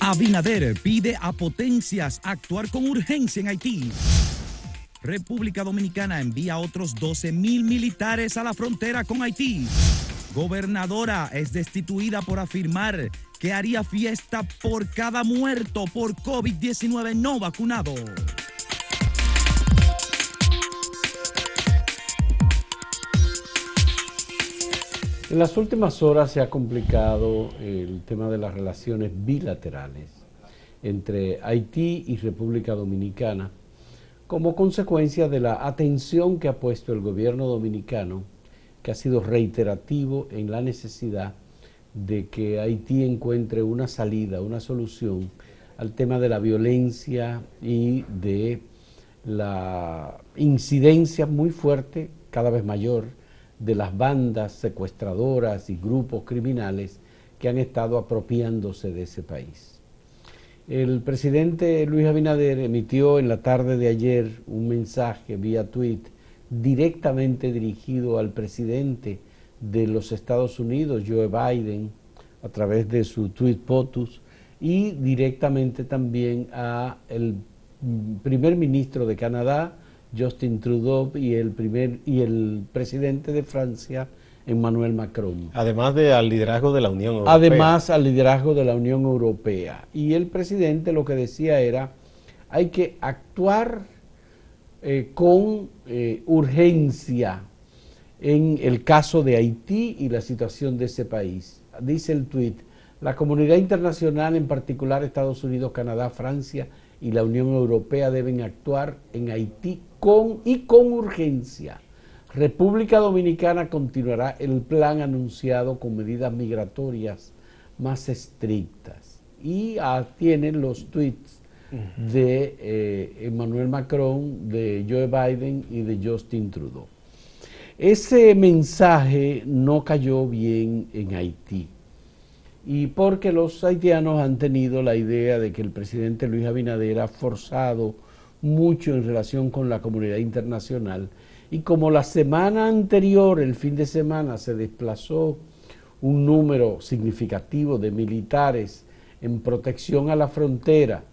Abinader pide a potencias actuar con urgencia en Haití. República Dominicana envía otros 12 mil militares a la frontera con Haití. Gobernadora es destituida por afirmar que haría fiesta por cada muerto por COVID-19 no vacunado. En las últimas horas se ha complicado el tema de las relaciones bilaterales entre Haití y República Dominicana como consecuencia de la atención que ha puesto el gobierno dominicano, que ha sido reiterativo en la necesidad de que Haití encuentre una salida, una solución al tema de la violencia y de la incidencia muy fuerte, cada vez mayor, de las bandas secuestradoras y grupos criminales que han estado apropiándose de ese país. El presidente Luis Abinader emitió en la tarde de ayer un mensaje vía tweet directamente dirigido al presidente de los Estados Unidos, Joe Biden, a través de su tweet POTUS, y directamente también a el primer ministro de Canadá, Justin Trudeau y el primer y el presidente de Francia, Emmanuel Macron. Además de al liderazgo de la Unión Europea. Además al liderazgo de la Unión Europea. Y el presidente lo que decía era, hay que actuar eh, con eh, urgencia en el caso de Haití y la situación de ese país. Dice el tuit, la comunidad internacional, en particular Estados Unidos, Canadá, Francia y la Unión Europea deben actuar en Haití con y con urgencia. República Dominicana continuará el plan anunciado con medidas migratorias más estrictas y tienen los tweets de eh, Emmanuel Macron, de Joe Biden y de Justin Trudeau. Ese mensaje no cayó bien en Haití y porque los haitianos han tenido la idea de que el presidente Luis Abinader ha forzado mucho en relación con la comunidad internacional. Y como la semana anterior, el fin de semana, se desplazó un número significativo de militares en protección a la frontera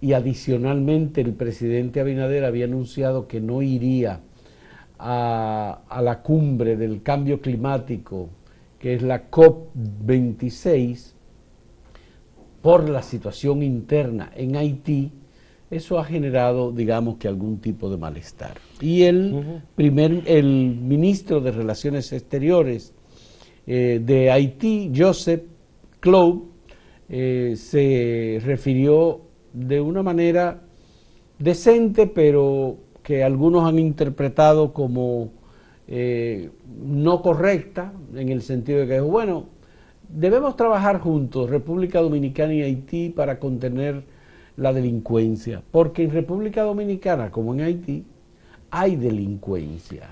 y adicionalmente el presidente Abinader había anunciado que no iría a, la cumbre del cambio climático, que es la COP26, por la situación interna en Haití, eso ha generado, digamos que algún tipo de malestar. Y el primer, el ministro de Relaciones Exteriores eh, de Haití, Joseph Cloud, eh, se refirió de una manera decente, pero que algunos han interpretado como eh, no correcta, en el sentido de que, bueno, debemos trabajar juntos, República Dominicana y Haití, para contener la delincuencia, porque en República Dominicana, como en Haití, hay delincuencia.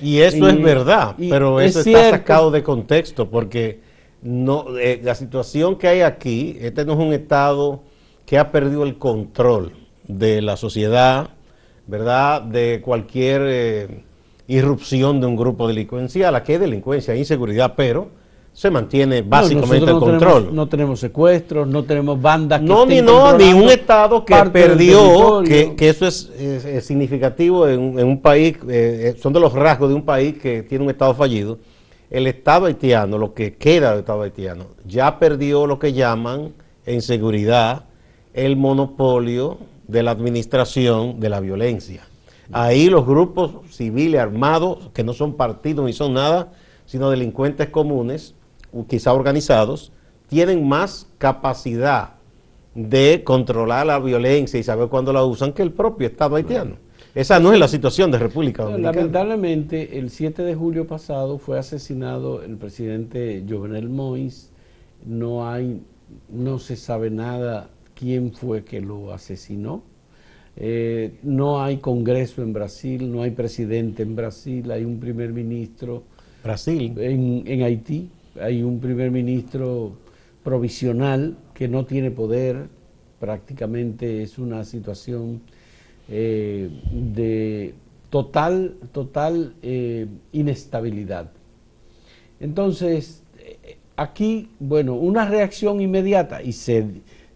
Y eso es verdad, pero eso está sacado de contexto, porque no, eh, la situación que hay aquí, este no es un Estado que ha perdido el control de la sociedad, ¿verdad? De cualquier eh, irrupción de un grupo delincuencial. Aquí hay delincuencia, inseguridad, pero se mantiene básicamente el control. no tenemos secuestros, no tenemos bandas que No, ni no, ni un Estado que perdió, que, eso es, significativo en, un país, eh, eh, son de los rasgos de un país que tiene un Estado fallido. El Estado haitiano, lo que queda del Estado haitiano, ya perdió lo que llaman en seguridad el monopolio de la administración de la violencia. Ahí los grupos civiles armados, que no son partidos ni son nada, sino delincuentes comunes, quizá organizados, tienen más capacidad de controlar la violencia y saber cuándo la usan que el propio Estado haitiano. Esa no es la situación de República Dominicana. Lamentablemente, el 7 de julio pasado fue asesinado el presidente Jovenel Moïse. No hay, no se sabe nada quién fue que lo asesinó. Eh, no hay congreso en Brasil, no hay presidente en Brasil, hay un primer ministro Brasil. En, en Haití hay un primer ministro provisional que no tiene poder, prácticamente es una situación eh, de total, total eh, inestabilidad. Entonces, aquí, bueno, una reacción inmediata y se,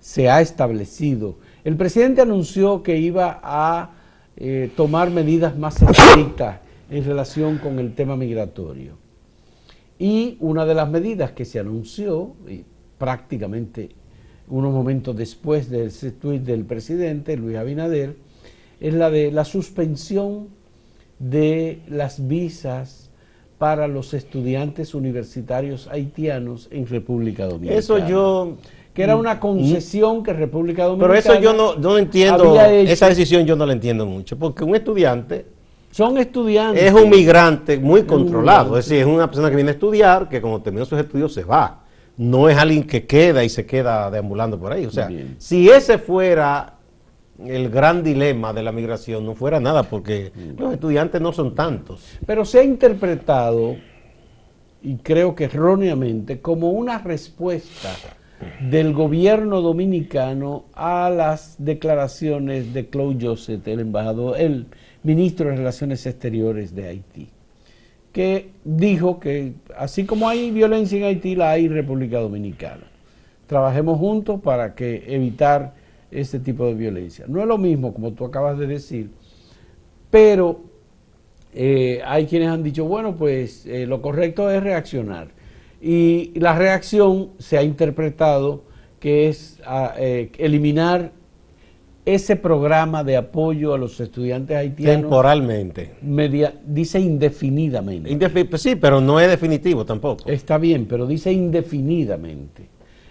se ha establecido. El presidente anunció que iba a eh, tomar medidas más estrictas en relación con el tema migratorio. Y una de las medidas que se anunció, y prácticamente unos momentos después de ese tuit del presidente Luis Abinader, es la de la suspensión de las visas para los estudiantes universitarios haitianos en República Dominicana. Eso yo... Que era una concesión que República Dominicana... Pero eso yo no, no entiendo, esa decisión yo no la entiendo mucho, porque un estudiante... Son estudiantes. Es un migrante muy controlado, es decir, es una persona que viene a estudiar, que cuando termina sus estudios se va. No es alguien que queda y se queda deambulando por ahí. O sea, si ese fuera el gran dilema de la migración no fuera nada, porque los estudiantes no son tantos. Pero se ha interpretado, y creo que erróneamente, como una respuesta del gobierno dominicano a las declaraciones de Claude Joseph, el embajador, el ministro de Relaciones Exteriores de Haití, que dijo que así como hay violencia en Haití, la hay en República Dominicana. Trabajemos juntos para que evitar este tipo de violencia. No es lo mismo, como tú acabas de decir, pero eh, hay quienes han dicho, bueno, pues eh, lo correcto es reaccionar. Y la reacción se ha interpretado que es ah, eh, eliminar ese programa de apoyo a los estudiantes haitianos. Temporalmente. Media, dice indefinidamente. Pues sí, pero no es definitivo tampoco. Está bien, pero dice indefinidamente.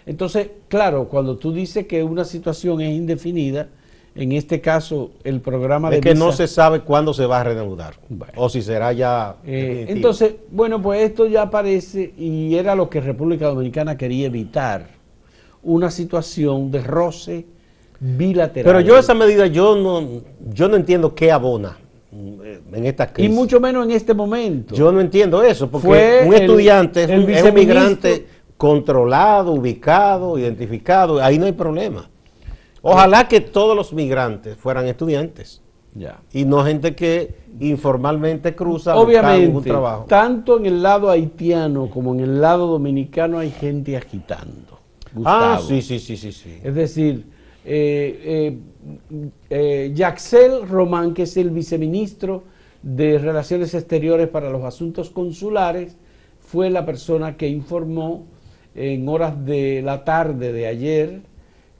Entonces, claro, cuando tú dices que una situación es indefinida, en este caso el programa de... Es que no se sabe cuándo se va a reanudar, o si será ya... Eh, entonces, bueno, pues esto ya aparece y era lo que República Dominicana quería evitar, una situación de roce bilateral. Pero yo esa medida, yo no, yo no entiendo qué abona en esta crisis. Y mucho menos en este momento. Yo no entiendo eso, porque un estudiante es, un, es un migrante controlado, ubicado, identificado, ahí no hay problema. Ojalá que todos los migrantes fueran estudiantes. Ya. Y no gente que informalmente cruza Obviamente, trabajo. Tanto en el lado haitiano como en el lado dominicano hay gente agitando. Ah, sí, sí, sí, sí, sí. Es decir, eh, eh, eh, Román, que es el viceministro de Relaciones Exteriores para los Asuntos Consulares, fue la persona que informó en horas de la tarde de ayer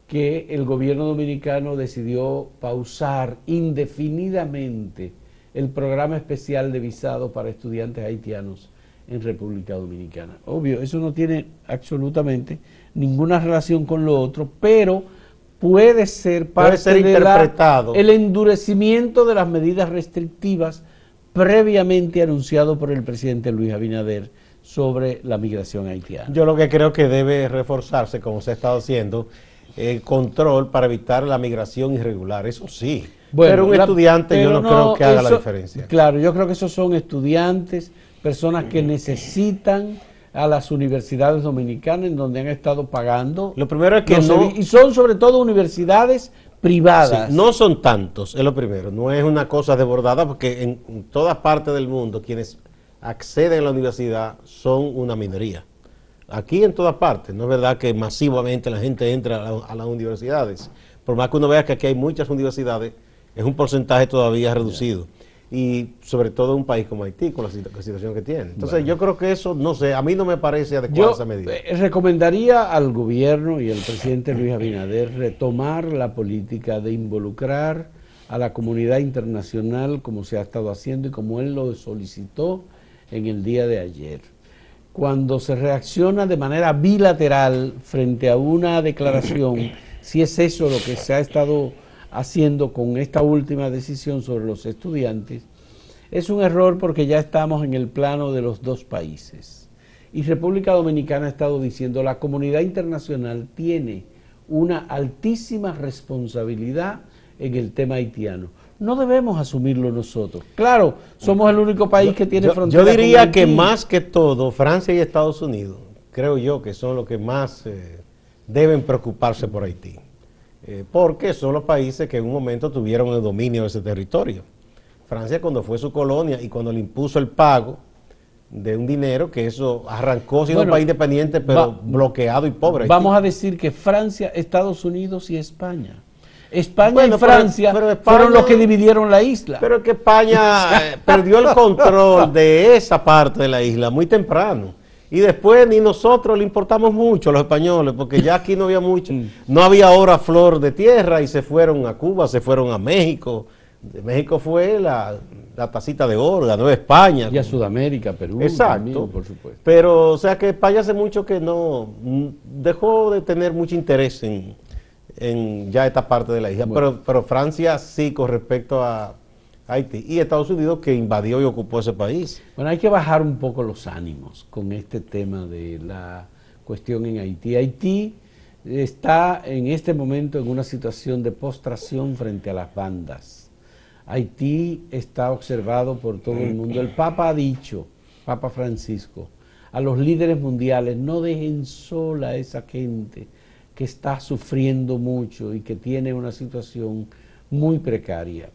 que el gobierno dominicano decidió pausar indefinidamente el programa especial de visado para estudiantes haitianos en República Dominicana. Obvio, eso no tiene absolutamente ninguna relación con lo otro, pero puede ser parte ser interpretado. el endurecimiento de las medidas restrictivas previamente anunciado por el presidente Luis Abinader sobre la migración haitiana. Yo lo que creo que debe reforzarse, como se ha estado haciendo, el control para evitar la migración irregular, eso sí. pero un estudiante yo no, creo que haga la diferencia. Claro, yo creo que esos son estudiantes, personas que necesitan a las universidades dominicanas en donde han estado pagando. Lo primero es que no... Y son sobre todo universidades privadas. no son tantos, es lo primero. No es una cosa desbordada porque en todas partes del mundo quienes acceden a la universidad son una minoría. Aquí en todas partes, no es verdad que masivamente la gente entra a, las universidades. Por más que uno vea que aquí hay muchas universidades, es un porcentaje todavía reducido. Y sobre todo un país como Haití, con la, situación que tiene. Entonces yo creo que eso, no sé, a mí no me parece adecuada esa medida. Eh, recomendaría al gobierno y al presidente Luis Abinader retomar la política de involucrar a la comunidad internacional como se ha estado haciendo y como él lo solicitó en el día de ayer. Cuando se reacciona de manera bilateral frente a una declaración, si es eso lo que se ha estado haciendo con esta última decisión sobre los estudiantes, es un error porque ya estamos en el plano de los dos países. Y República Dominicana ha estado diciendo, la comunidad internacional tiene una altísima responsabilidad en el tema haitiano no debemos asumirlo nosotros. Claro, somos el único país que tiene frontera. Yo diría que más que todo, Francia y Estados Unidos, creo yo que son los que más eh, deben preocuparse por Haití. Eh, porque son los países que en un momento tuvieron el dominio de ese territorio. Francia cuando fue su colonia y cuando le impuso el pago de un dinero que eso arrancó siendo un país independiente, pero bloqueado y pobre. Vamos a decir que Francia, Estados Unidos y España. España y Francia fueron los que dividieron la isla. Pero que España eh, perdió el control de esa parte de la isla muy temprano. Y después ni nosotros le importamos mucho a los españoles, porque ya aquí no había mucho, mm. no había ahora flor de tierra y se fueron a Cuba, se fueron a México. De México fue la, la tacita de oro, la Nueva España. Y a Sudamérica, Perú. Exacto. por supuesto. Pero, o sea que España hace mucho que no dejó de tener mucho interés en, ya esta parte de la isla. Pero, pero Francia sí con respecto a Haití. Y Estados Unidos que invadió y ocupó ese país. Bueno, hay que bajar un poco los ánimos con este tema de la cuestión en Haití. Haití está en este momento en una situación de postración frente a las bandas Haití está observado por todo el mundo. El Papa ha dicho, Papa Francisco, a los líderes mundiales, no dejen sola a esa gente que está sufriendo mucho y que tiene una situación muy precaria.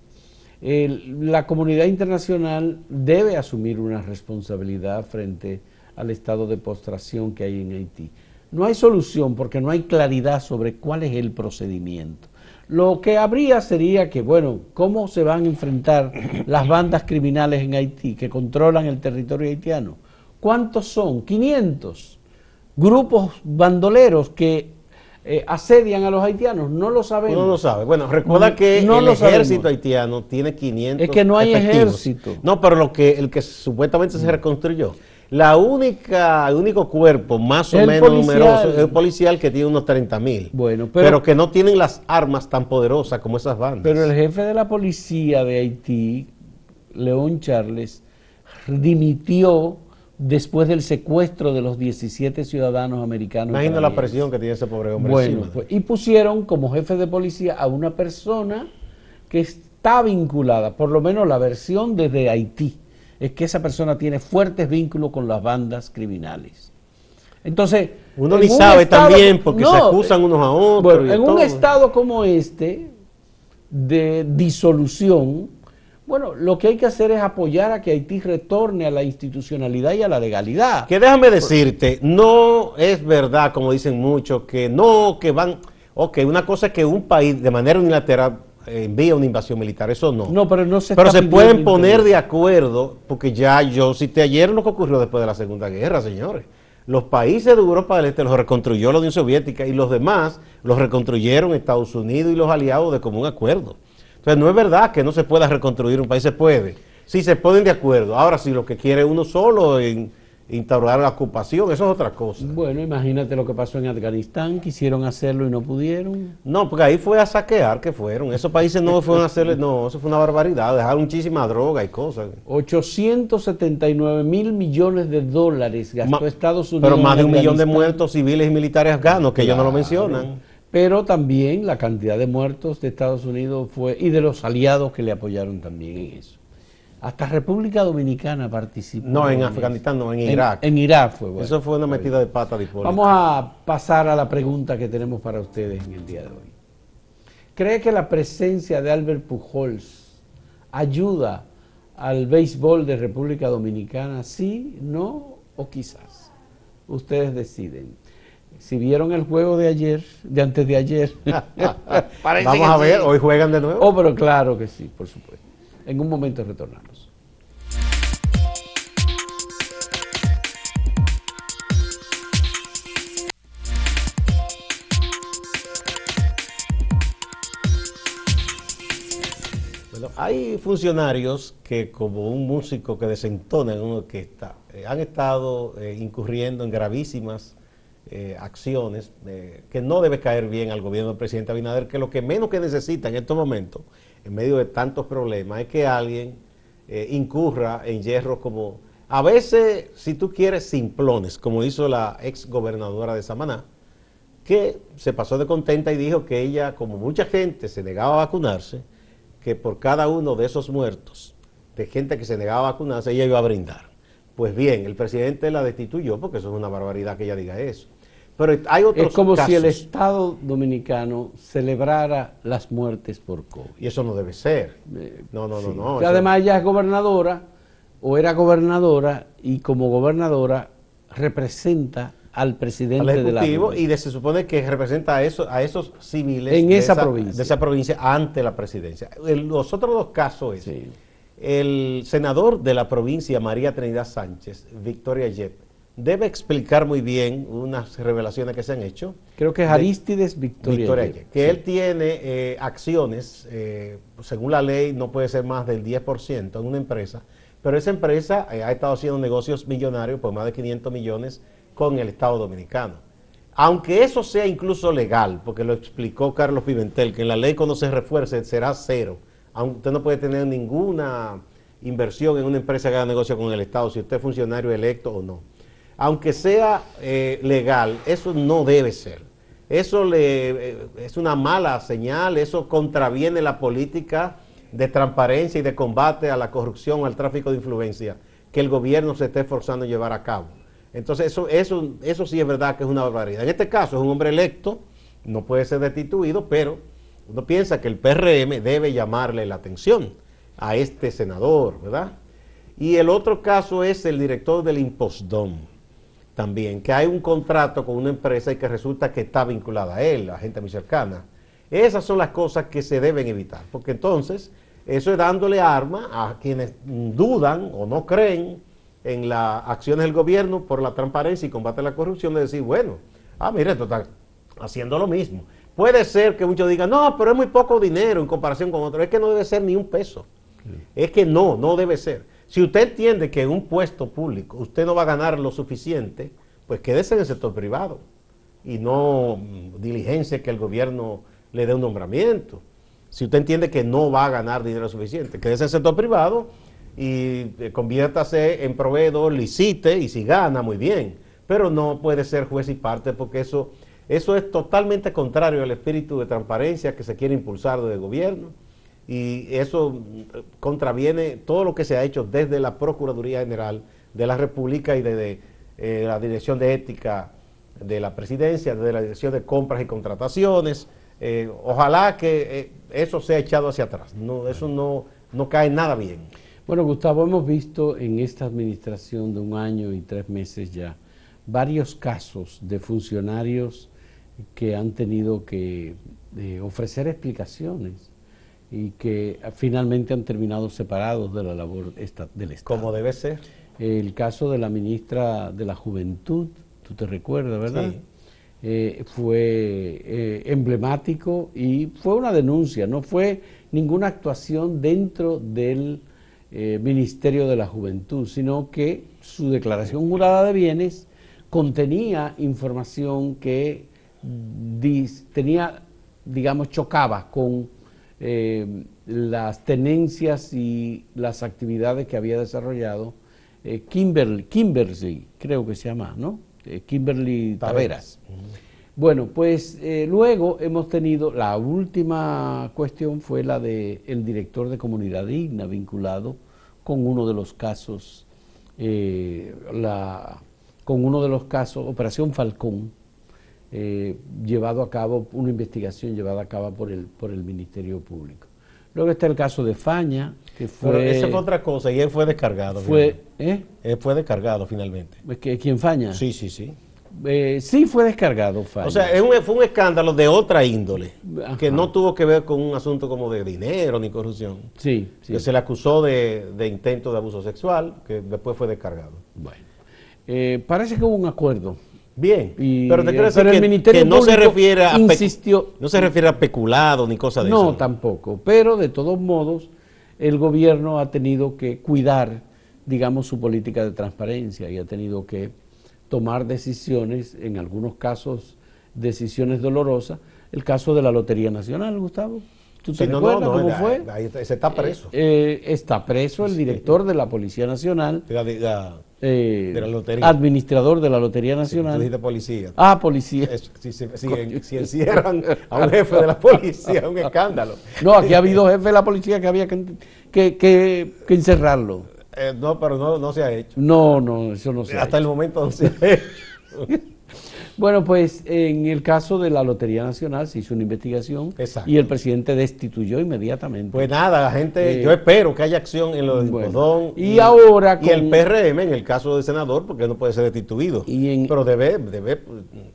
La comunidad internacional debe asumir una responsabilidad frente al estado de postración que hay en Haití. No hay solución porque no hay claridad sobre cuál es el procedimiento. Lo que habría sería que, bueno, ¿cómo se van a enfrentar las bandas criminales en Haití que controlan el territorio haitiano? ¿Cuántos son? 500 grupos bandoleros que eh, asedian a los haitianos, no lo sabemos. No lo sabe. Bueno, recuerda que el ejército haitiano tiene 500 Es que no hay ejército. No, pero lo que el que supuestamente se reconstruyó. La única, el único cuerpo más o menos numeroso es el policial que tiene unos 30 mil. Bueno, pero, que no tienen las armas tan poderosas como esas bandas. Pero el jefe de la policía de Haití, León Charles, dimitió después del secuestro de los 17 ciudadanos americanos. Imagina la presión que tiene ese pobre hombre. Bueno, pues, y pusieron como jefe de policía a una persona que está vinculada, por lo menos la versión desde Haití es que esa persona tiene fuertes vínculos con las bandas criminales. Entonces, uno ni sabe también porque se acusan unos a otros. en un estado como este de disolución, bueno, lo que hay que hacer es apoyar a que Haití retorne a la institucionalidad y a la legalidad. Que déjame decirte, no es verdad, como dicen muchos, que no, que van, ok, una cosa es que un país de manera unilateral envía una invasión militar, eso no. No, pero no se Pero se pueden poner de acuerdo, porque ya yo cité ayer lo que ocurrió después de la Segunda Guerra, señores. Los países de Europa del Este los reconstruyó la Unión Soviética y los demás los reconstruyeron Estados Unidos y los aliados de común acuerdo. Entonces no es verdad que no se pueda reconstruir un país, se puede. Sí, se ponen de acuerdo. Ahora, si lo que quiere uno solo en instaurar la ocupación, eso es otra cosa. Bueno, imagínate lo que pasó en Afganistán, quisieron hacerlo y no pudieron. No, porque ahí fue a saquear que fueron. Esos países no fueron a hacerle, no, eso fue una barbaridad, dejaron muchísima droga y cosas. 879 mil millones de dólares gastó Estados Unidos. Pero más de un millón de muertos civiles y militares afganos, que ellos no lo mencionan. Pero también la cantidad de muertos de Estados Unidos fue, y de los aliados que le apoyaron también en eso. Hasta República Dominicana participó. No, en Afganistán, no, en Irak. En, Irak fue. Bueno. Eso fue una metida de pata de Vamos a pasar a la pregunta que tenemos para ustedes en el día de hoy. ¿Cree que la presencia de Albert Pujols ayuda al béisbol de República Dominicana? ¿Sí, no o quizás? Ustedes deciden. Si vieron el juego de ayer, de antes de ayer. Vamos a ver, hoy juegan de nuevo. Oh, pero claro que sí, por supuesto. En un momento retornamos. Bueno, hay funcionarios que como un músico que desentona en una orquesta, eh, han estado eh, incurriendo en gravísimas eh, acciones que no debe caer bien al gobierno del presidente Abinader, que lo que menos que necesita en estos momentos en medio de tantos problemas, es que alguien eh, incurra en hierro como, a veces, si tú quieres, simplones, como hizo la ex gobernadora de Samaná, que se pasó de contenta y dijo que ella, como mucha gente se negaba a vacunarse, que por cada uno de esos muertos, de gente que se negaba a vacunarse, ella iba a brindar. Pues bien, el presidente la destituyó, porque eso es una barbaridad que ella diga eso. Pero hay otros es como si el Estado dominicano celebrara las muertes por COVID. Y eso no debe ser. Eh, no, no, no, no. Además ella es gobernadora o era gobernadora y como gobernadora representa al presidente al de la y se supone que representa a, eso, a esos civiles en de esa, provincia. de esa provincia ante la presidencia. los otros dos casos es el senador de la provincia María Trinidad Sánchez, Victoria Yep, debe explicar muy bien unas revelaciones que se han hecho. Creo que es Aristides Victoria, que él tiene eh, acciones, eh, según la ley no puede ser más del 10% en una empresa, pero esa empresa eh, ha estado haciendo negocios millonarios por más de 500 millones con el Estado Dominicano. Aunque eso sea incluso legal, porque lo explicó Carlos Pimentel, que en la ley cuando se refuerce será cero. Usted no puede tener ninguna inversión en una empresa que haga negocio con el Estado, si usted es funcionario electo o no aunque sea eh, legal, eso no debe ser. Eso le, eh, es una mala señal, eso contraviene la política de transparencia y de combate a la corrupción, al tráfico de influencia que el gobierno se esté esforzando a llevar a cabo. Entonces, eso, eso, eso sí es verdad que es una barbaridad. En este caso, es un hombre electo, no puede ser destituido, pero uno piensa que el PRM debe llamarle la atención a este senador, ¿verdad? Y el otro caso es el director del Impostón también, que hay un contrato con una empresa y que resulta que está vinculada a él, a gente muy cercana. Esas son las cosas que se deben evitar, porque entonces eso es dándole arma a quienes dudan o no creen en las acciones del gobierno por la transparencia y combate a la corrupción, de decir, bueno, ah, mire, esto está haciendo lo mismo. Puede ser que muchos digan, no, pero es muy poco dinero en comparación con otros. Es que no debe ser ni un peso. Es que no, no debe ser. Si usted entiende que en un puesto público usted no va a ganar lo suficiente, pues quédese en el sector privado y no mm, diligencia que el gobierno le dé un nombramiento. Si usted entiende que no va a ganar dinero suficiente, quédese en el sector privado y eh, conviértase en proveedor, licite y si gana, muy bien. Pero no puede ser juez y parte porque eso, eso es totalmente contrario al espíritu de transparencia que se quiere impulsar desde el gobierno y eso contraviene todo lo que se ha hecho desde la Procuraduría General de la República y desde eh, la Dirección de Ética de la Presidencia, desde la Dirección de Compras y Contrataciones. Eh, ojalá que eh, eso sea echado hacia atrás. No, eso no, no cae nada bien. Bueno, Gustavo, hemos visto en esta administración de un año y tres meses ya varios casos de funcionarios que han tenido que ofrecer explicaciones y que finalmente han terminado separados de la labor del Estado. Como debe ser. El caso de la ministra de la Juventud, tú te recuerdas, ¿verdad? Sí. Eh, fue eh, emblemático y fue una denuncia, no fue ninguna actuación dentro del eh, Ministerio de la Juventud, sino que su declaración jurada de bienes contenía información que tenía, digamos, chocaba con eh, las tenencias y las actividades que había desarrollado eh, Kimberly, Kimberly, creo que se llama, ¿no? Eh, Kimberly Taveras. Bueno, pues luego hemos tenido, la última cuestión fue la del el director de Comunidad Digna vinculado con uno de los casos, la, con uno de los casos, Operación Falcón, eh, llevado a cabo, una investigación llevada a cabo por el, por el Ministerio Público. Luego está el caso de Faña, que fue... Pero esa fue otra cosa y él fue descargado. Fue, ¿eh? Él fue descargado finalmente. ¿Que, ¿Quién Faña? Sí, sí, sí. Eh, sí fue descargado Faña. O sea, fue un escándalo de otra índole, que no tuvo que ver con un asunto como de dinero ni corrupción. Sí, sí. Que se le acusó de, de intento de abuso sexual, que después fue descargado. Bueno. Eh, parece que hubo un acuerdo Bien, pero te quiero decir que, el Ministerio no se refiere a insistió, no se refiere a peculado ni cosa de eso. No, tampoco, pero de todos modos el gobierno ha tenido que cuidar, digamos, su política de transparencia y ha tenido que tomar decisiones, en algunos casos decisiones dolorosas, el caso de la Lotería Nacional, Gustavo. ¿Tú te recuerdas cómo fue? Ahí, está preso. Eh, eh, está preso el director de la Policía Nacional. Eh, de la lotería. Administrador de la Lotería Nacional. Sí, policía. Ah, policía. si, si, encierran a un jefe de la policía, es un escándalo. No, aquí ha habido jefe de la policía que había que, que, que, encerrarlo. no, pero no, no se ha hecho. No, no, eso no se Hasta el momento no se ha hecho. Bueno, pues en el caso de la Lotería Nacional se hizo una investigación y el presidente destituyó inmediatamente. Pues nada, la gente, eh, yo espero que haya acción en lo del bueno, y, ahora y el PRM en el caso del senador, porque no puede ser destituido, pero debe, debe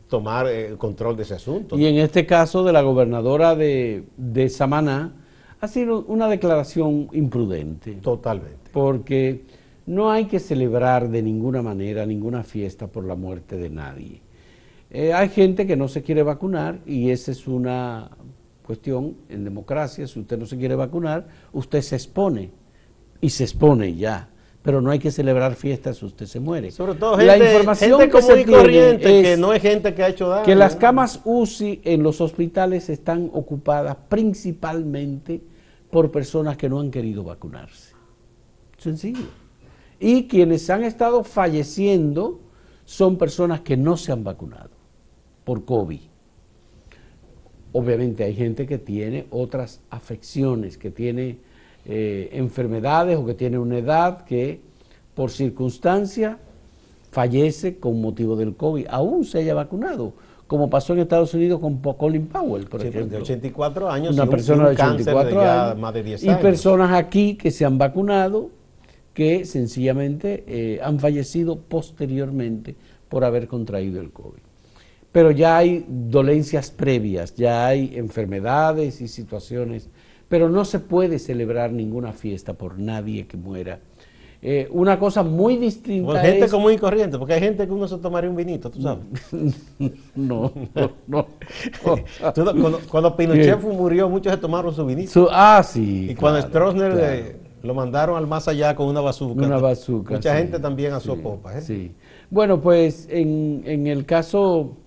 tomar el control de ese asunto. Y en este caso de la gobernadora de, de Samaná, ha sido una declaración imprudente. Totalmente. Porque no hay que celebrar de ninguna manera ninguna fiesta por la muerte de nadie. Eh, hay gente que no se quiere vacunar y esa es una cuestión en democracia. Si usted no se quiere vacunar, usted se expone y se expone ya. Pero no hay que celebrar fiestas si usted se muere. Sobre todo gente, la información que común y corriente, que no es gente que ha hecho daño. Que las camas UCI en los hospitales están ocupadas principalmente por personas que no han querido vacunarse. Sencillo. Y quienes han estado falleciendo son personas que no se han vacunado por COVID. Obviamente hay gente que tiene otras afecciones, que tiene eh, enfermedades o que tiene una edad que por circunstancia fallece con motivo del COVID, aún se haya vacunado, como pasó en Estados Unidos con Colin Powell, por ejemplo. De 84 años, una persona de 84 años, más de 10 años. Y personas aquí que se han vacunado que sencillamente eh, han fallecido posteriormente por haber contraído el COVID. Pero ya hay dolencias previas, ya hay enfermedades y situaciones, pero no se puede celebrar ninguna fiesta por nadie que muera. Eh, una cosa muy distinta. Bueno, gente común y corriente, porque hay gente que uno se tomaría un vinito, tú sabes. no, no, no. cuando, Pinochet murió, muchos se tomaron su vinito. ah, sí. Y cuando Stroessner lo mandaron al más allá con una bazooka. Una bazooka. Mucha gente también a su popa. ¿eh? Sí. Bueno, pues en, en, el caso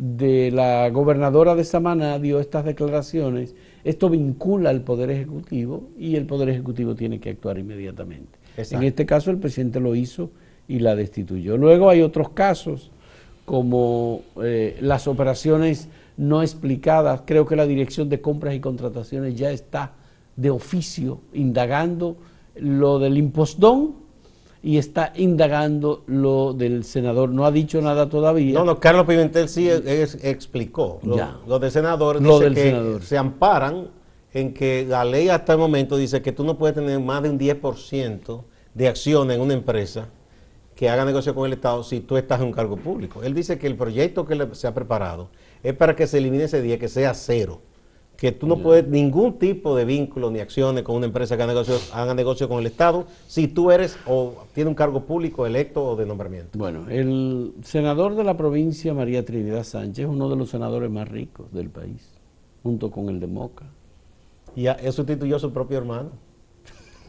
de la gobernadora de Samaná dio estas declaraciones. Esto vincula al Poder Ejecutivo y el Poder Ejecutivo tiene que actuar inmediatamente. En este caso el presidente lo hizo y la destituyó. Luego hay otros casos como eh, las operaciones no explicadas. Creo que la Dirección de Compras y Contrataciones ya está de oficio indagando lo del impostón y está indagando lo del senador. No ha dicho nada todavía. No, no, Carlos Pimentel sí explicó. Lo, ya. lo del senador lo del senador. se amparan en que la ley hasta el momento dice que tú no puedes tener más de un 10% de acción en una empresa que haga negocio con el Estado si tú estás en un cargo público. Él dice que el proyecto que se ha preparado es para que se elimine ese día, que sea cero que tú no puedes ningún tipo de vínculo ni acciones con una empresa que haga negocio, haga negocio con el Estado si tú eres o tienes un cargo público electo o de nombramiento. Bueno, el senador de la provincia, María Trinidad Sánchez, es uno de los senadores más ricos del país, junto con el de Moca. Y él sustituyó a su propio hermano.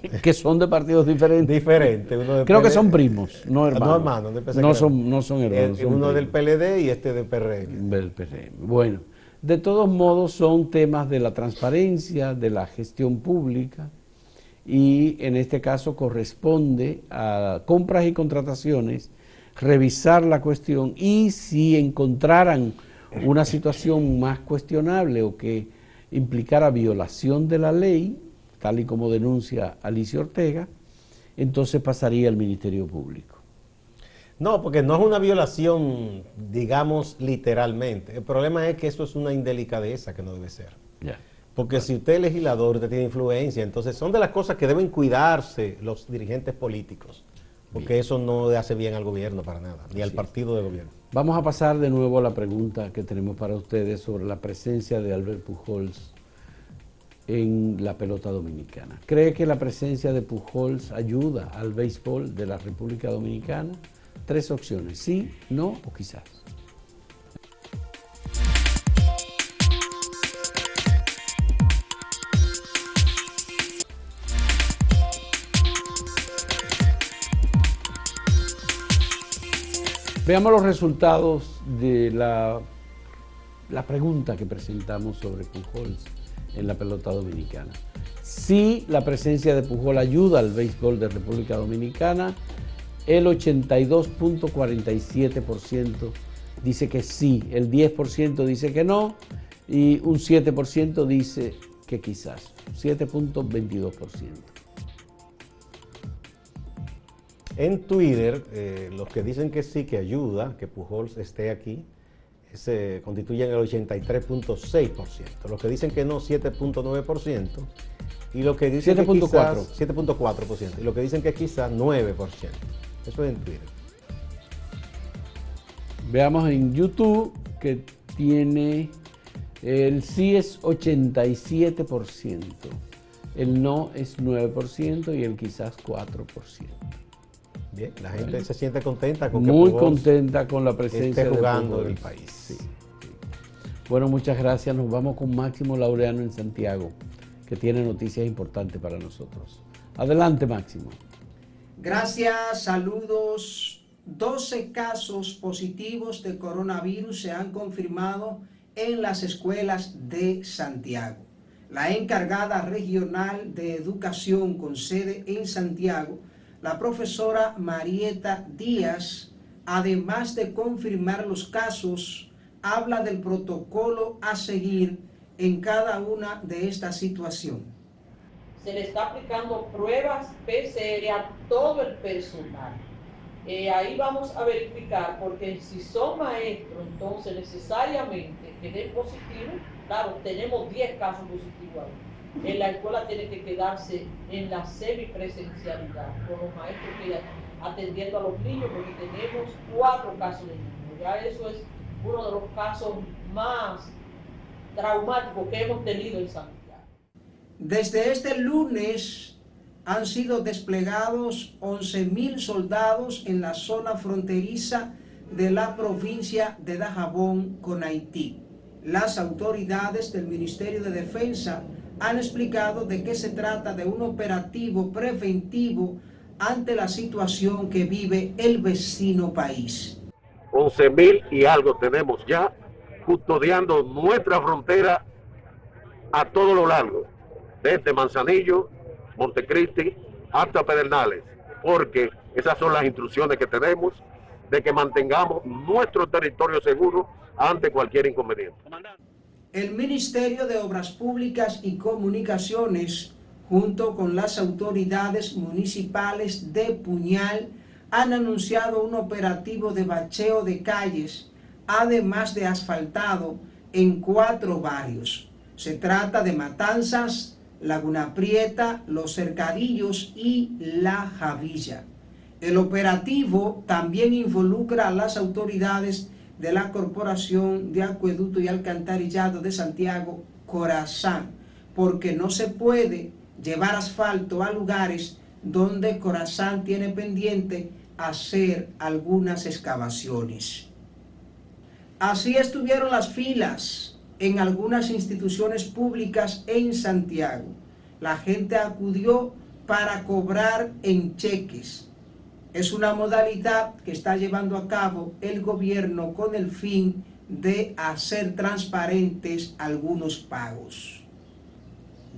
que son de partidos diferentes. Diferentes. Creo que son primos, no hermanos. No hermanos. No son, no son hermanos. uno del PLD y este del PRM. Del PRM. Bueno. De todos modos son temas de la transparencia, de la gestión pública y en este caso corresponde a compras y contrataciones revisar la cuestión y si encontraran una situación más cuestionable o que implicara violación de la ley, tal y como denuncia Alicia Ortega, entonces pasaría al Ministerio Público. No, porque no es una violación, digamos, literalmente. El problema es que eso es una indelicadeza que no debe ser. Porque si usted es legislador, usted tiene influencia, entonces son de las cosas que deben cuidarse los dirigentes políticos, porque eso no le hace bien al gobierno para nada, ni al partido de gobierno. Vamos a pasar de nuevo a la pregunta que tenemos para ustedes sobre la presencia de Albert Pujols en la pelota dominicana. ¿Cree que la presencia de Pujols ayuda al béisbol de la República Dominicana? Tres opciones, sí, no o quizás. Veamos los resultados de la, la, pregunta que presentamos sobre Pujols en la pelota dominicana. Si la presencia de Pujol ayuda al béisbol de República Dominicana, el 82.47% dice que sí, el 10% dice que no y un 7% dice que quizás, 7.22%. En Twitter, eh, los que dicen que sí, que ayuda, que Pujols esté aquí, Ese constituyen el 83.6%. Los que dicen que no, 7.9%. Y lo que dicen 7.4%. 7.4%. Y lo que dicen que quizás 9%. Eso es en Twitter. Veamos en YouTube que tiene el sí es 87%, el no es 9% y el quizás 4%. Bien, la gente se siente contenta con que Muy contenta con la presencia esté jugando del país. Sí. Bueno, muchas gracias. Nos vamos con Máximo Laureano en Santiago, que tiene noticias importantes para nosotros. Adelante, Máximo. Gracias, saludos. 12 casos positivos de coronavirus se han confirmado en las escuelas de Santiago. La encargada regional de educación con sede en Santiago, la profesora Marieta Díaz, además de confirmar los casos, habla del protocolo a seguir en cada una de estas situaciones. Se le está aplicando pruebas PCR a todo el personal eh, ahí vamos a verificar, porque si son maestros, entonces necesariamente que den positivo, claro, tenemos 10 casos positivos ahí. En la escuela tiene que quedarse en la semipresencialidad, con los maestros que atendiendo a los niños, porque tenemos cuatro casos de niños. Ya eso es uno de los casos más traumáticos que hemos tenido en Santiago. Desde este lunes han sido desplegados 11.000 soldados en la zona fronteriza de la provincia de Dajabón con Haití. Las autoridades del Ministerio de Defensa han explicado de qué se trata de un operativo preventivo ante la situación que vive el vecino país. 11.000 y algo tenemos ya custodiando nuestra frontera a todo lo largo, desde Manzanillo Montecristi hasta Pedernales, porque esas son las instrucciones que tenemos de que mantengamos nuestro territorio seguro ante cualquier inconveniente. El Ministerio de Obras Públicas y Comunicaciones, junto con las autoridades municipales de Puñal, han anunciado un operativo de bacheo de calles, además de asfaltado, en cuatro barrios. Se trata de Matanzas, Laguna Prieta, Los Cercadillos y La Javilla. El operativo también involucra a las autoridades de la Corporación de Acueducto y Alcantarillado de Santiago, Corazán, porque no se puede llevar asfalto a lugares donde Corazán tiene pendiente hacer algunas excavaciones. Así estuvieron las filas en algunas instituciones públicas en Santiago. La gente acudió para cobrar en cheques. Es una modalidad que está llevando a cabo el gobierno con el fin de hacer transparentes algunos pagos.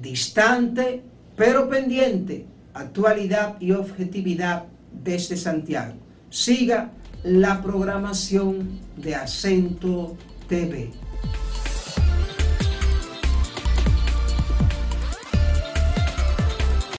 Distante, pero pendiente, actualidad y objetividad desde Santiago. Siga la programación de Acento TV.